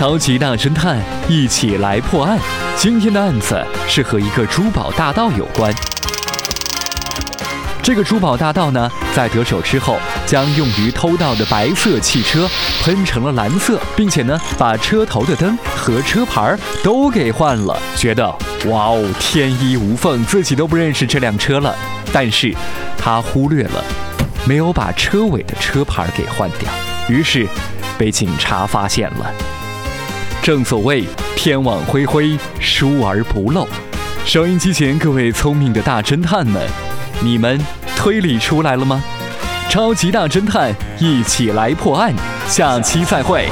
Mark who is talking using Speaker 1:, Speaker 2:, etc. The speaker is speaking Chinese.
Speaker 1: 超级大侦探一起来破案。今天的案子是和一个珠宝大盗有关。这个珠宝大盗呢，在得手之后，将用于偷盗的白色汽车喷成了蓝色，并且呢，把车头的灯和车牌都给换了。觉得哇哦，天衣无缝，自己都不认识这辆车了。但是，他忽略了，没有把车尾的车牌给换掉，于是被警察发现了。正所谓天网恢恢疏而不漏。收音机前各位聪明的大侦探们你们推理出来了吗？超级大侦探一起来破案下期再会。